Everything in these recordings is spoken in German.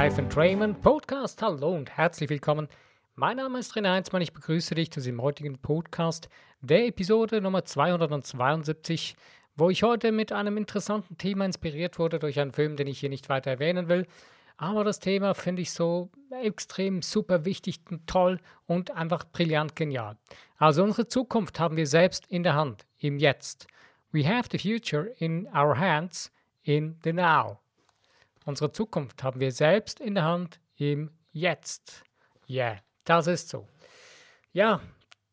Life Raymond Podcast. Hallo und herzlich willkommen. Mein Name ist René Heinzmann. Ich begrüße dich zu diesem heutigen Podcast, der Episode Nummer 272, wo ich heute mit einem interessanten Thema inspiriert wurde durch einen Film, den ich hier nicht weiter erwähnen will. Aber das Thema finde ich so extrem super wichtig und toll und einfach brillant genial. Also unsere Zukunft haben wir selbst in der Hand, im Jetzt. We have the future in our hands, in the now. Unsere Zukunft haben wir selbst in der Hand im Jetzt. Ja, yeah, das ist so. Ja,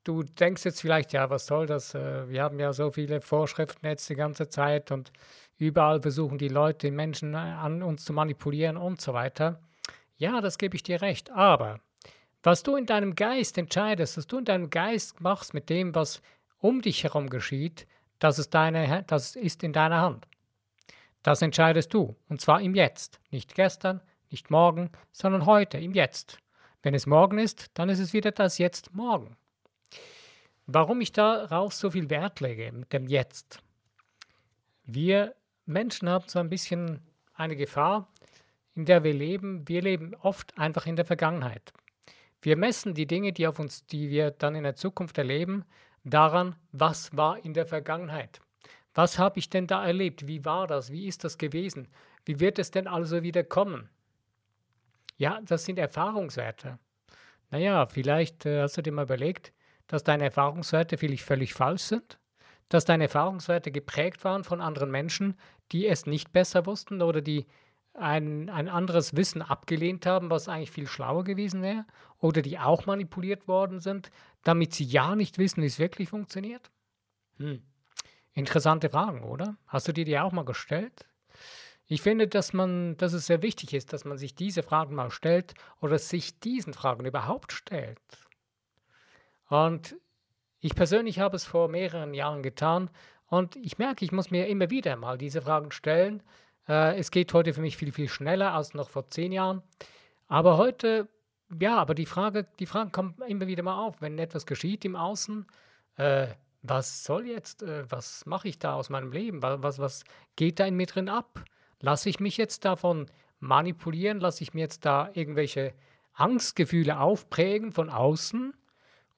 du denkst jetzt vielleicht, ja, was soll das? Äh, wir haben ja so viele Vorschriften jetzt die ganze Zeit und überall versuchen die Leute, die Menschen äh, an uns zu manipulieren und so weiter. Ja, das gebe ich dir recht. Aber was du in deinem Geist entscheidest, was du in deinem Geist machst mit dem, was um dich herum geschieht, das ist, deine, das ist in deiner Hand. Das entscheidest du, und zwar im Jetzt. Nicht gestern, nicht morgen, sondern heute, im Jetzt. Wenn es morgen ist, dann ist es wieder das Jetzt morgen. Warum ich darauf so viel Wert lege, mit dem Jetzt? Wir Menschen haben so ein bisschen eine Gefahr, in der wir leben. Wir leben oft einfach in der Vergangenheit. Wir messen die Dinge, die, auf uns, die wir dann in der Zukunft erleben, daran, was war in der Vergangenheit. Was habe ich denn da erlebt? Wie war das? Wie ist das gewesen? Wie wird es denn also wieder kommen? Ja, das sind Erfahrungswerte. Naja, vielleicht äh, hast du dir mal überlegt, dass deine Erfahrungswerte vielleicht völlig falsch sind, dass deine Erfahrungswerte geprägt waren von anderen Menschen, die es nicht besser wussten oder die ein, ein anderes Wissen abgelehnt haben, was eigentlich viel schlauer gewesen wäre, oder die auch manipuliert worden sind, damit sie ja nicht wissen, wie es wirklich funktioniert? Hm. Interessante Fragen, oder? Hast du dir die auch mal gestellt? Ich finde, dass, man, dass es sehr wichtig ist, dass man sich diese Fragen mal stellt oder sich diesen Fragen überhaupt stellt. Und ich persönlich habe es vor mehreren Jahren getan und ich merke, ich muss mir immer wieder mal diese Fragen stellen. Äh, es geht heute für mich viel, viel schneller als noch vor zehn Jahren. Aber heute, ja, aber die Frage, die Fragen kommen immer wieder mal auf, wenn etwas geschieht im Außen. Äh, was soll jetzt, äh, was mache ich da aus meinem Leben? Was, was, was geht da in mir drin ab? Lasse ich mich jetzt davon manipulieren? Lasse ich mir jetzt da irgendwelche Angstgefühle aufprägen von außen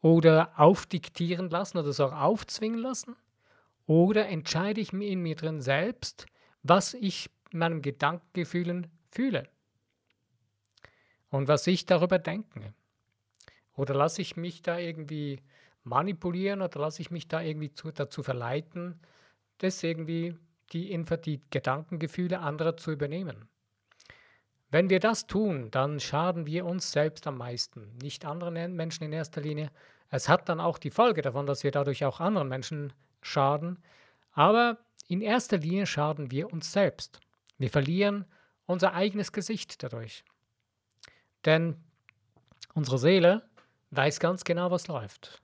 oder aufdiktieren lassen oder so auch aufzwingen lassen? Oder entscheide ich mir in mir drin selbst, was ich in meinen Gedankengefühlen fühle? Und was ich darüber denke? Oder lasse ich mich da irgendwie manipulieren oder lasse ich mich da irgendwie zu, dazu verleiten, das irgendwie die, die Gedankengefühle anderer zu übernehmen. Wenn wir das tun, dann schaden wir uns selbst am meisten, nicht anderen Menschen in erster Linie. Es hat dann auch die Folge davon, dass wir dadurch auch anderen Menschen schaden, aber in erster Linie schaden wir uns selbst. Wir verlieren unser eigenes Gesicht dadurch. Denn unsere Seele weiß ganz genau, was läuft.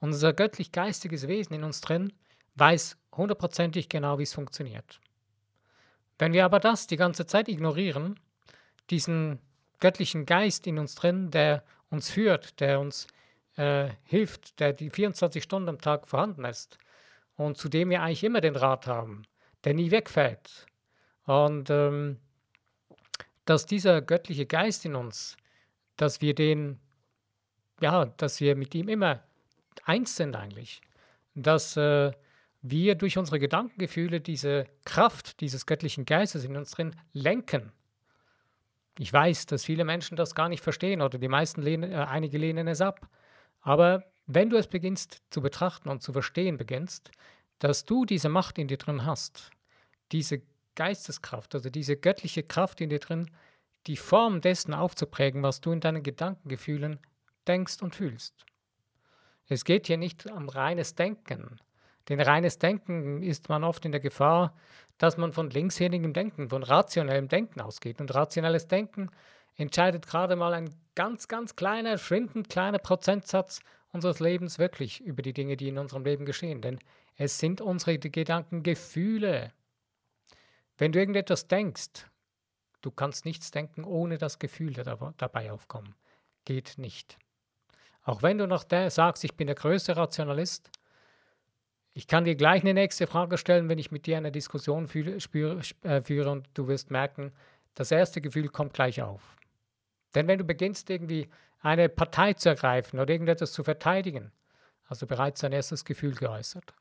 Unser göttlich-geistiges Wesen in uns drin weiß hundertprozentig genau, wie es funktioniert. Wenn wir aber das die ganze Zeit ignorieren, diesen göttlichen Geist in uns drin, der uns führt, der uns äh, hilft, der die 24 Stunden am Tag vorhanden ist und zu dem wir eigentlich immer den Rat haben, der nie wegfällt. Und ähm, dass dieser göttliche Geist in uns, dass wir den, ja, dass wir mit ihm immer eins sind eigentlich. Dass äh, wir durch unsere Gedankengefühle diese Kraft dieses göttlichen Geistes in uns drin lenken. Ich weiß, dass viele Menschen das gar nicht verstehen oder die meisten lehnen, äh, einige lehnen es ab. Aber wenn du es beginnst zu betrachten und zu verstehen beginnst, dass du diese Macht in dir drin hast, diese Geisteskraft, also diese göttliche Kraft in dir drin, die Form dessen aufzuprägen, was du in deinen Gedankengefühlen denkst und fühlst. Es geht hier nicht um reines Denken. Denn reines Denken ist man oft in der Gefahr, dass man von linkshändigem Denken, von rationellem Denken ausgeht. Und rationelles Denken entscheidet gerade mal ein ganz, ganz kleiner, schwindend kleiner Prozentsatz unseres Lebens wirklich über die Dinge, die in unserem Leben geschehen. Denn es sind unsere Gedanken Gefühle. Wenn du irgendetwas denkst, du kannst nichts denken, ohne das Gefühl dabei aufkommen. Geht nicht. Auch wenn du noch sagst, ich bin der größte Rationalist, ich kann dir gleich eine nächste Frage stellen, wenn ich mit dir eine Diskussion führe, spüre, äh, führe und du wirst merken, das erste Gefühl kommt gleich auf. Denn wenn du beginnst, irgendwie eine Partei zu ergreifen oder irgendetwas zu verteidigen, hast du bereits dein erstes Gefühl geäußert.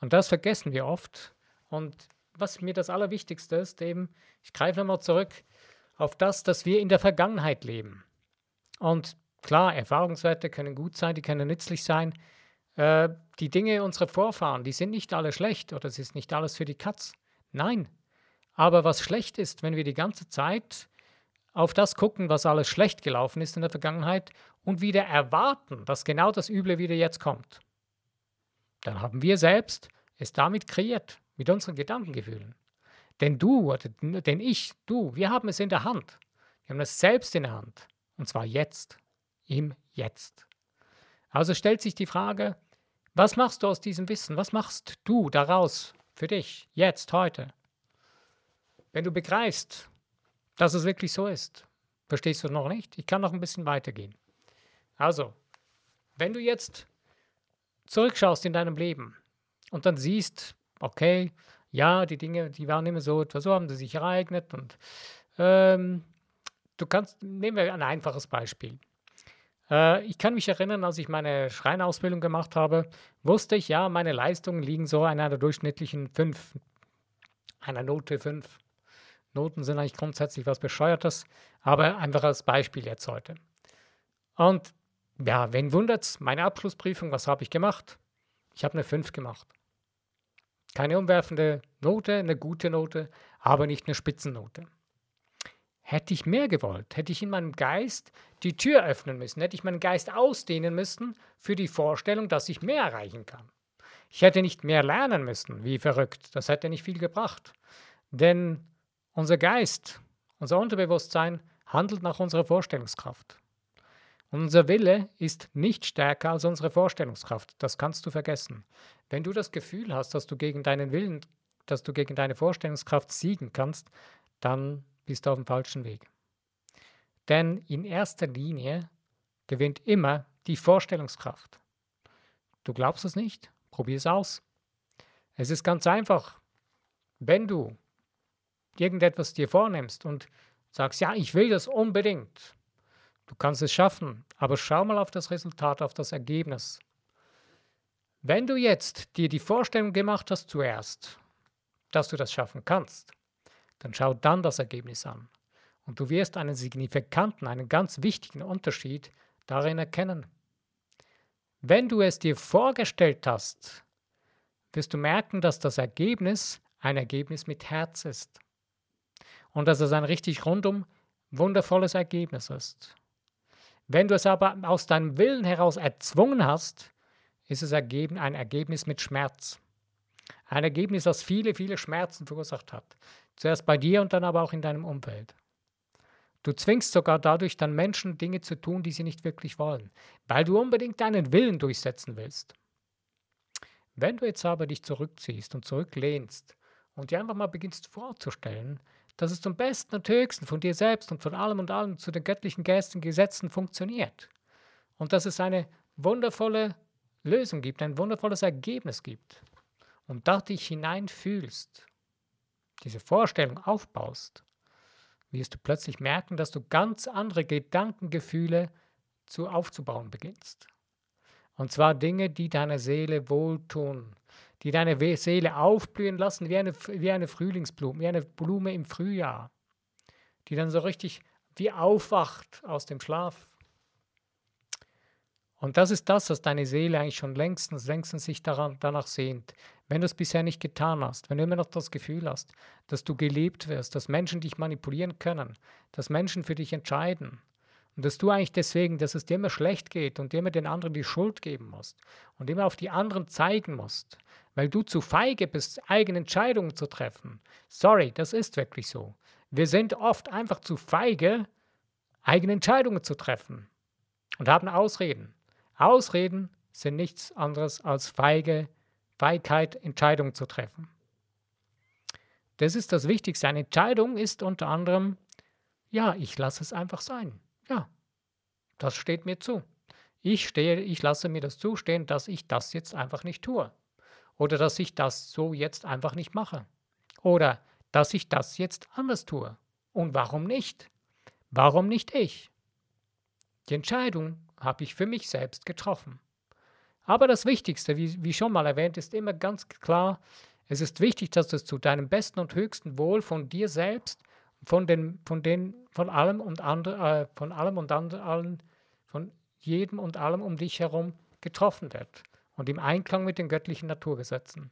Und das vergessen wir oft. Und was mir das Allerwichtigste ist, eben, ich greife nochmal zurück auf das, dass wir in der Vergangenheit leben. Und klar, Erfahrungswerte können gut sein, die können nützlich sein. Äh, die Dinge unserer Vorfahren, die sind nicht alle schlecht oder es ist nicht alles für die Katz. Nein. Aber was schlecht ist, wenn wir die ganze Zeit auf das gucken, was alles schlecht gelaufen ist in der Vergangenheit und wieder erwarten, dass genau das Üble wieder jetzt kommt, dann haben wir selbst es damit kreiert, mit unseren Gedankengefühlen. Denn du, oder denn ich, du, wir haben es in der Hand. Wir haben es selbst in der Hand. Und zwar jetzt, im Jetzt. Also stellt sich die Frage, was machst du aus diesem Wissen? Was machst du daraus für dich, jetzt, heute? Wenn du begreifst, dass es wirklich so ist, verstehst du noch nicht? Ich kann noch ein bisschen weitergehen. Also, wenn du jetzt zurückschaust in deinem Leben und dann siehst, okay, ja, die Dinge, die waren immer so, etwa so haben sie sich ereignet und ähm, du kannst, nehmen wir ein einfaches Beispiel. Äh, ich kann mich erinnern, als ich meine Schreinausbildung gemacht habe, wusste ich, ja, meine Leistungen liegen so an einer durchschnittlichen 5, einer Note 5. Noten sind eigentlich grundsätzlich was Bescheuertes, aber einfach als Beispiel jetzt heute. Und ja, wen wundert's? Meine Abschlussprüfung, was habe ich gemacht? Ich habe eine 5 gemacht. Keine umwerfende Note, eine gute Note, aber nicht eine Spitzennote. Hätte ich mehr gewollt, hätte ich in meinem Geist die Tür öffnen müssen, hätte ich meinen Geist ausdehnen müssen für die Vorstellung, dass ich mehr erreichen kann. Ich hätte nicht mehr lernen müssen, wie verrückt, das hätte nicht viel gebracht. Denn unser Geist, unser Unterbewusstsein handelt nach unserer Vorstellungskraft. Unser Wille ist nicht stärker als unsere Vorstellungskraft. Das kannst du vergessen. Wenn du das Gefühl hast, dass du gegen deinen Willen, dass du gegen deine Vorstellungskraft siegen kannst, dann bist du auf dem falschen Weg. Denn in erster Linie gewinnt immer die Vorstellungskraft. Du glaubst es nicht? Probier es aus. Es ist ganz einfach. Wenn du irgendetwas dir vornimmst und sagst, ja, ich will das unbedingt, Du kannst es schaffen, aber schau mal auf das Resultat, auf das Ergebnis. Wenn du jetzt dir die Vorstellung gemacht hast zuerst, dass du das schaffen kannst, dann schau dann das Ergebnis an. Und du wirst einen signifikanten, einen ganz wichtigen Unterschied darin erkennen. Wenn du es dir vorgestellt hast, wirst du merken, dass das Ergebnis ein Ergebnis mit Herz ist. Und dass es ein richtig rundum wundervolles Ergebnis ist. Wenn du es aber aus deinem Willen heraus erzwungen hast, ist es ein Ergebnis mit Schmerz. Ein Ergebnis, das viele, viele Schmerzen verursacht hat. Zuerst bei dir und dann aber auch in deinem Umfeld. Du zwingst sogar dadurch dann Menschen Dinge zu tun, die sie nicht wirklich wollen, weil du unbedingt deinen Willen durchsetzen willst. Wenn du jetzt aber dich zurückziehst und zurücklehnst und dir einfach mal beginnst vorzustellen, dass es zum Besten und Höchsten von dir selbst und von allem und allem zu den göttlichen Gesten Gesetzen funktioniert. Und dass es eine wundervolle Lösung gibt, ein wundervolles Ergebnis gibt. Und da dich hineinfühlst, diese Vorstellung aufbaust, wirst du plötzlich merken, dass du ganz andere Gedankengefühle zu aufzubauen beginnst. Und zwar Dinge, die deiner Seele wohltun, die deine Seele aufblühen lassen wie eine, wie eine Frühlingsblume, wie eine Blume im Frühjahr, die dann so richtig wie aufwacht aus dem Schlaf. Und das ist das, was deine Seele eigentlich schon längstens, längstens sich daran, danach sehnt. Wenn du es bisher nicht getan hast, wenn du immer noch das Gefühl hast, dass du gelebt wirst, dass Menschen dich manipulieren können, dass Menschen für dich entscheiden, und dass du eigentlich deswegen, dass es dir immer schlecht geht und dir immer den anderen die Schuld geben musst und immer auf die anderen zeigen musst, weil du zu feige bist, eigene Entscheidungen zu treffen. Sorry, das ist wirklich so. Wir sind oft einfach zu feige, eigene Entscheidungen zu treffen und haben Ausreden. Ausreden sind nichts anderes als feige Feigheit, Entscheidungen zu treffen. Das ist das Wichtigste. Eine Entscheidung ist unter anderem, ja, ich lasse es einfach sein. Ja, das steht mir zu. Ich stehe, ich lasse mir das zustehen, dass ich das jetzt einfach nicht tue. Oder dass ich das so jetzt einfach nicht mache. Oder dass ich das jetzt anders tue. Und warum nicht? Warum nicht ich? Die Entscheidung habe ich für mich selbst getroffen. Aber das Wichtigste, wie, wie schon mal erwähnt, ist immer ganz klar, es ist wichtig, dass es zu deinem besten und höchsten Wohl von dir selbst, von, den, von, den, von allem und andre, äh, von allem und anderen, von jedem und allem um dich herum getroffen wird und im Einklang mit den göttlichen Naturgesetzen.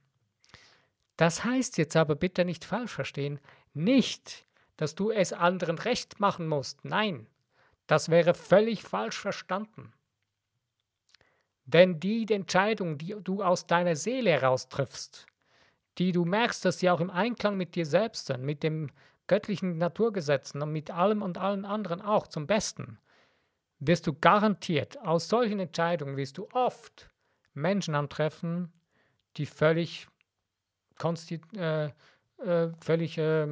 Das heißt jetzt aber bitte nicht falsch verstehen, nicht, dass du es anderen recht machen musst. Nein, das wäre völlig falsch verstanden. Denn die Entscheidung, die du aus deiner Seele heraus triffst, die du merkst, dass sie auch im Einklang mit dir selbst sind, mit den göttlichen Naturgesetzen und mit allem und allen anderen auch zum Besten, wirst du garantiert, aus solchen Entscheidungen wirst du oft Menschen antreffen, die völlig, äh, äh, völlig äh,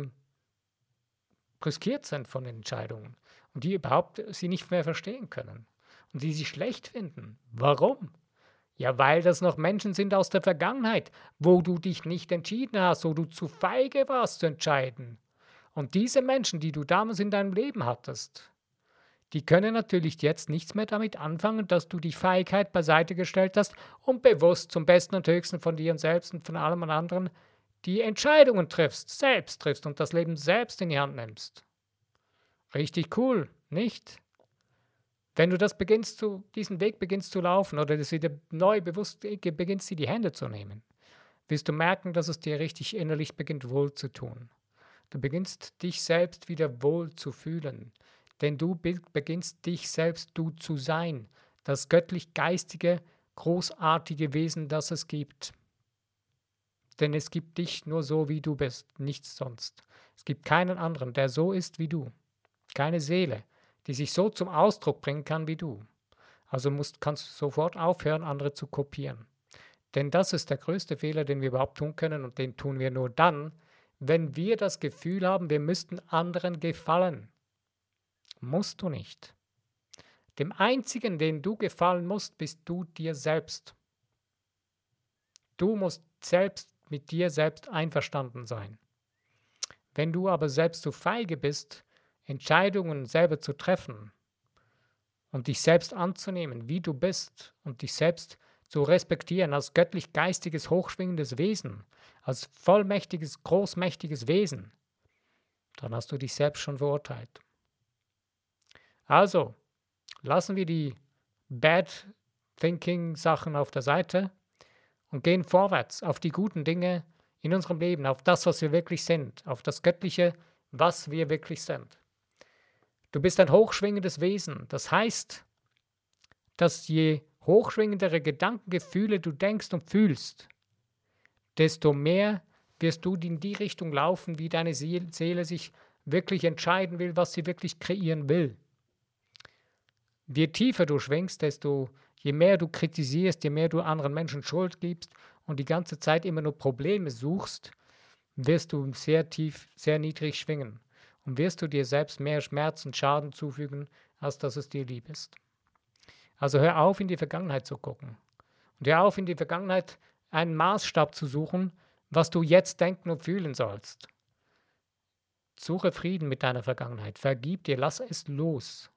riskiert sind von den Entscheidungen und die überhaupt sie nicht mehr verstehen können und die sie schlecht finden. Warum? Ja, weil das noch Menschen sind aus der Vergangenheit, wo du dich nicht entschieden hast, wo du zu feige warst zu entscheiden. Und diese Menschen, die du damals in deinem Leben hattest, die können natürlich jetzt nichts mehr damit anfangen, dass du die Feigheit beiseite gestellt hast und bewusst zum Besten und Höchsten von dir und selbst und von allem anderen die Entscheidungen triffst, selbst triffst und das Leben selbst in die Hand nimmst. Richtig cool, nicht? Wenn du das beginnst zu, diesen Weg beginnst zu laufen oder das wieder neu bewusst beginnst, dir die Hände zu nehmen, wirst du merken, dass es dir richtig innerlich beginnt wohl zu tun. Du beginnst dich selbst wieder wohl zu fühlen, denn du beginnst dich selbst du zu sein, das göttlich-geistige, großartige Wesen, das es gibt. Denn es gibt dich nur so, wie du bist, nichts sonst. Es gibt keinen anderen, der so ist wie du. Keine Seele, die sich so zum Ausdruck bringen kann wie du. Also musst, kannst du sofort aufhören, andere zu kopieren. Denn das ist der größte Fehler, den wir überhaupt tun können und den tun wir nur dann, wenn wir das Gefühl haben, wir müssten anderen gefallen. Musst du nicht. Dem einzigen, den du gefallen musst, bist du dir selbst. Du musst selbst mit dir selbst einverstanden sein. Wenn du aber selbst zu feige bist, Entscheidungen selber zu treffen und dich selbst anzunehmen, wie du bist und dich selbst zu respektieren als göttlich-geistiges, hochschwingendes Wesen, als vollmächtiges, großmächtiges Wesen, dann hast du dich selbst schon verurteilt. Also, lassen wir die Bad Thinking Sachen auf der Seite und gehen vorwärts auf die guten Dinge in unserem Leben, auf das, was wir wirklich sind, auf das Göttliche, was wir wirklich sind. Du bist ein hochschwingendes Wesen. Das heißt, dass je hochschwingendere Gedanken, Gefühle du denkst und fühlst, desto mehr wirst du in die Richtung laufen, wie deine Seele sich wirklich entscheiden will, was sie wirklich kreieren will. Je tiefer du schwingst, desto je mehr du kritisierst, je mehr du anderen Menschen Schuld gibst und die ganze Zeit immer nur Probleme suchst, wirst du sehr tief, sehr niedrig schwingen und wirst du dir selbst mehr Schmerz und Schaden zufügen, als dass es dir lieb ist. Also hör auf, in die Vergangenheit zu gucken. Und hör auf, in die Vergangenheit einen Maßstab zu suchen, was du jetzt denken und fühlen sollst. Suche Frieden mit deiner Vergangenheit. Vergib dir, lass es los.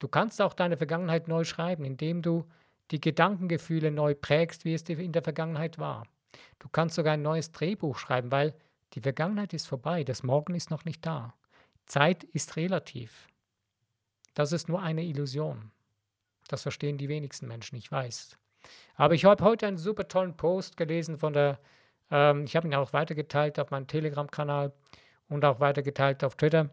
Du kannst auch deine Vergangenheit neu schreiben, indem du die Gedankengefühle neu prägst, wie es dir in der Vergangenheit war. Du kannst sogar ein neues Drehbuch schreiben, weil die Vergangenheit ist vorbei, das Morgen ist noch nicht da. Zeit ist relativ. Das ist nur eine Illusion. Das verstehen die wenigsten Menschen, ich weiß. Aber ich habe heute einen super tollen Post gelesen von der, ähm, ich habe ihn auch weitergeteilt auf meinem Telegram-Kanal und auch weitergeteilt auf Twitter.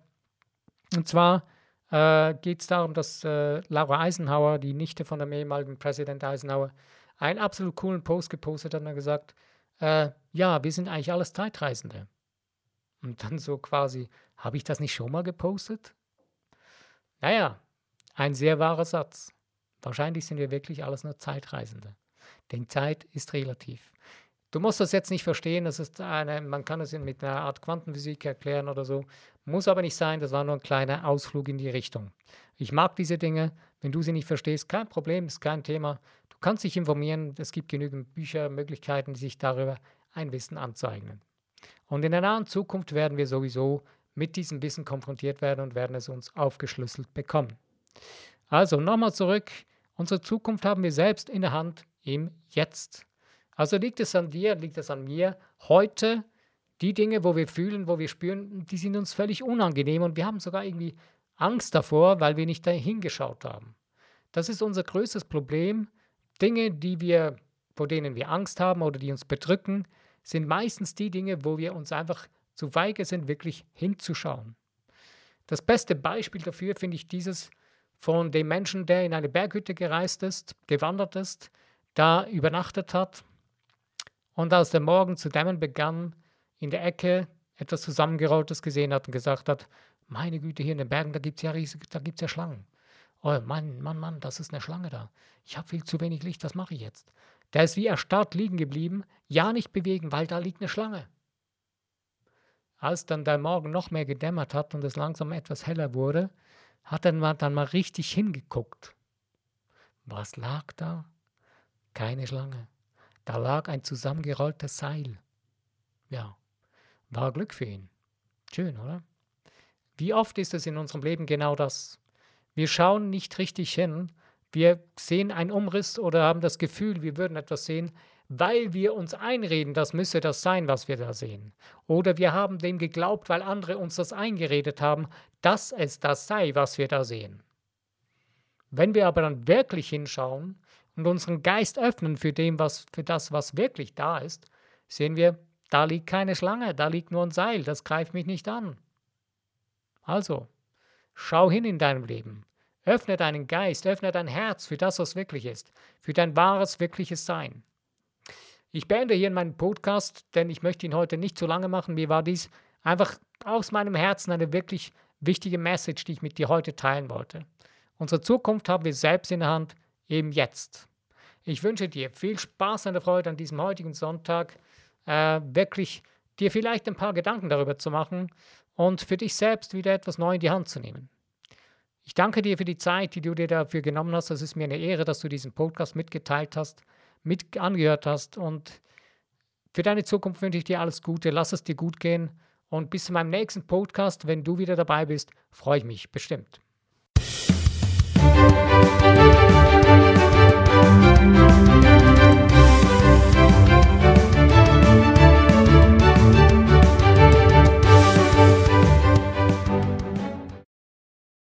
Und zwar äh, geht es darum, dass äh, Laura Eisenhower, die Nichte von dem ehemaligen Präsident Eisenhower, einen absolut coolen Post gepostet hat und gesagt, äh, ja, wir sind eigentlich alles Zeitreisende. Und dann so quasi, habe ich das nicht schon mal gepostet? Naja, ein sehr wahrer Satz. Wahrscheinlich sind wir wirklich alles nur Zeitreisende. Denn Zeit ist relativ. Du musst das jetzt nicht verstehen, das ist eine, man kann es mit einer Art Quantenphysik erklären oder so. Muss aber nicht sein, das war nur ein kleiner Ausflug in die Richtung. Ich mag diese Dinge. Wenn du sie nicht verstehst, kein Problem, ist kein Thema. Du kannst dich informieren. Es gibt genügend Bücher, Möglichkeiten, sich darüber ein Wissen anzueignen. Und in der nahen Zukunft werden wir sowieso mit diesem Wissen konfrontiert werden und werden es uns aufgeschlüsselt bekommen. Also nochmal zurück. Unsere Zukunft haben wir selbst in der Hand im Jetzt. Also liegt es an dir, liegt es an mir, heute die Dinge, wo wir fühlen, wo wir spüren, die sind uns völlig unangenehm und wir haben sogar irgendwie Angst davor, weil wir nicht dahin geschaut haben. Das ist unser größtes Problem. Dinge, die wir, vor denen wir Angst haben oder die uns bedrücken, sind meistens die Dinge, wo wir uns einfach zu feige sind, wirklich hinzuschauen. Das beste Beispiel dafür finde ich dieses von dem Menschen, der in eine Berghütte gereist ist, gewandert ist, da übernachtet hat und als der Morgen zu dämmern begann, in der Ecke etwas Zusammengerolltes gesehen hat und gesagt hat, meine Güte, hier in den Bergen, da gibt es ja riesig, da gibt's ja Schlangen. Oh Mann, Mann, Mann, das ist eine Schlange da. Ich habe viel zu wenig Licht, was mache ich jetzt? Der ist wie erstarrt liegen geblieben, ja nicht bewegen, weil da liegt eine Schlange. Als dann der Morgen noch mehr gedämmert hat und es langsam etwas heller wurde, hat er dann mal richtig hingeguckt. Was lag da? Keine Schlange. Da lag ein zusammengerolltes Seil. Ja, war Glück für ihn. Schön, oder? Wie oft ist es in unserem Leben genau das? Wir schauen nicht richtig hin, wir sehen einen Umriss oder haben das Gefühl, wir würden etwas sehen, weil wir uns einreden, das müsse das sein, was wir da sehen. Oder wir haben dem geglaubt, weil andere uns das eingeredet haben, dass es das sei, was wir da sehen. Wenn wir aber dann wirklich hinschauen und unseren Geist öffnen für, dem, was, für das, was wirklich da ist, sehen wir, da liegt keine Schlange, da liegt nur ein Seil, das greift mich nicht an. Also, schau hin in deinem Leben. Öffne deinen Geist, öffne dein Herz für das, was wirklich ist, für dein wahres, wirkliches Sein. Ich beende hier meinen Podcast, denn ich möchte ihn heute nicht zu lange machen. Mir war dies einfach aus meinem Herzen eine wirklich wichtige Message, die ich mit dir heute teilen wollte. Unsere Zukunft haben wir selbst in der Hand, eben jetzt. Ich wünsche dir viel Spaß und Freude an diesem heutigen Sonntag, äh, wirklich dir vielleicht ein paar Gedanken darüber zu machen und für dich selbst wieder etwas neu in die Hand zu nehmen. Ich danke dir für die Zeit, die du dir dafür genommen hast. Es ist mir eine Ehre, dass du diesen Podcast mitgeteilt hast mit angehört hast. Und für deine Zukunft wünsche ich dir alles Gute. Lass es dir gut gehen. Und bis zu meinem nächsten Podcast, wenn du wieder dabei bist, freue ich mich bestimmt.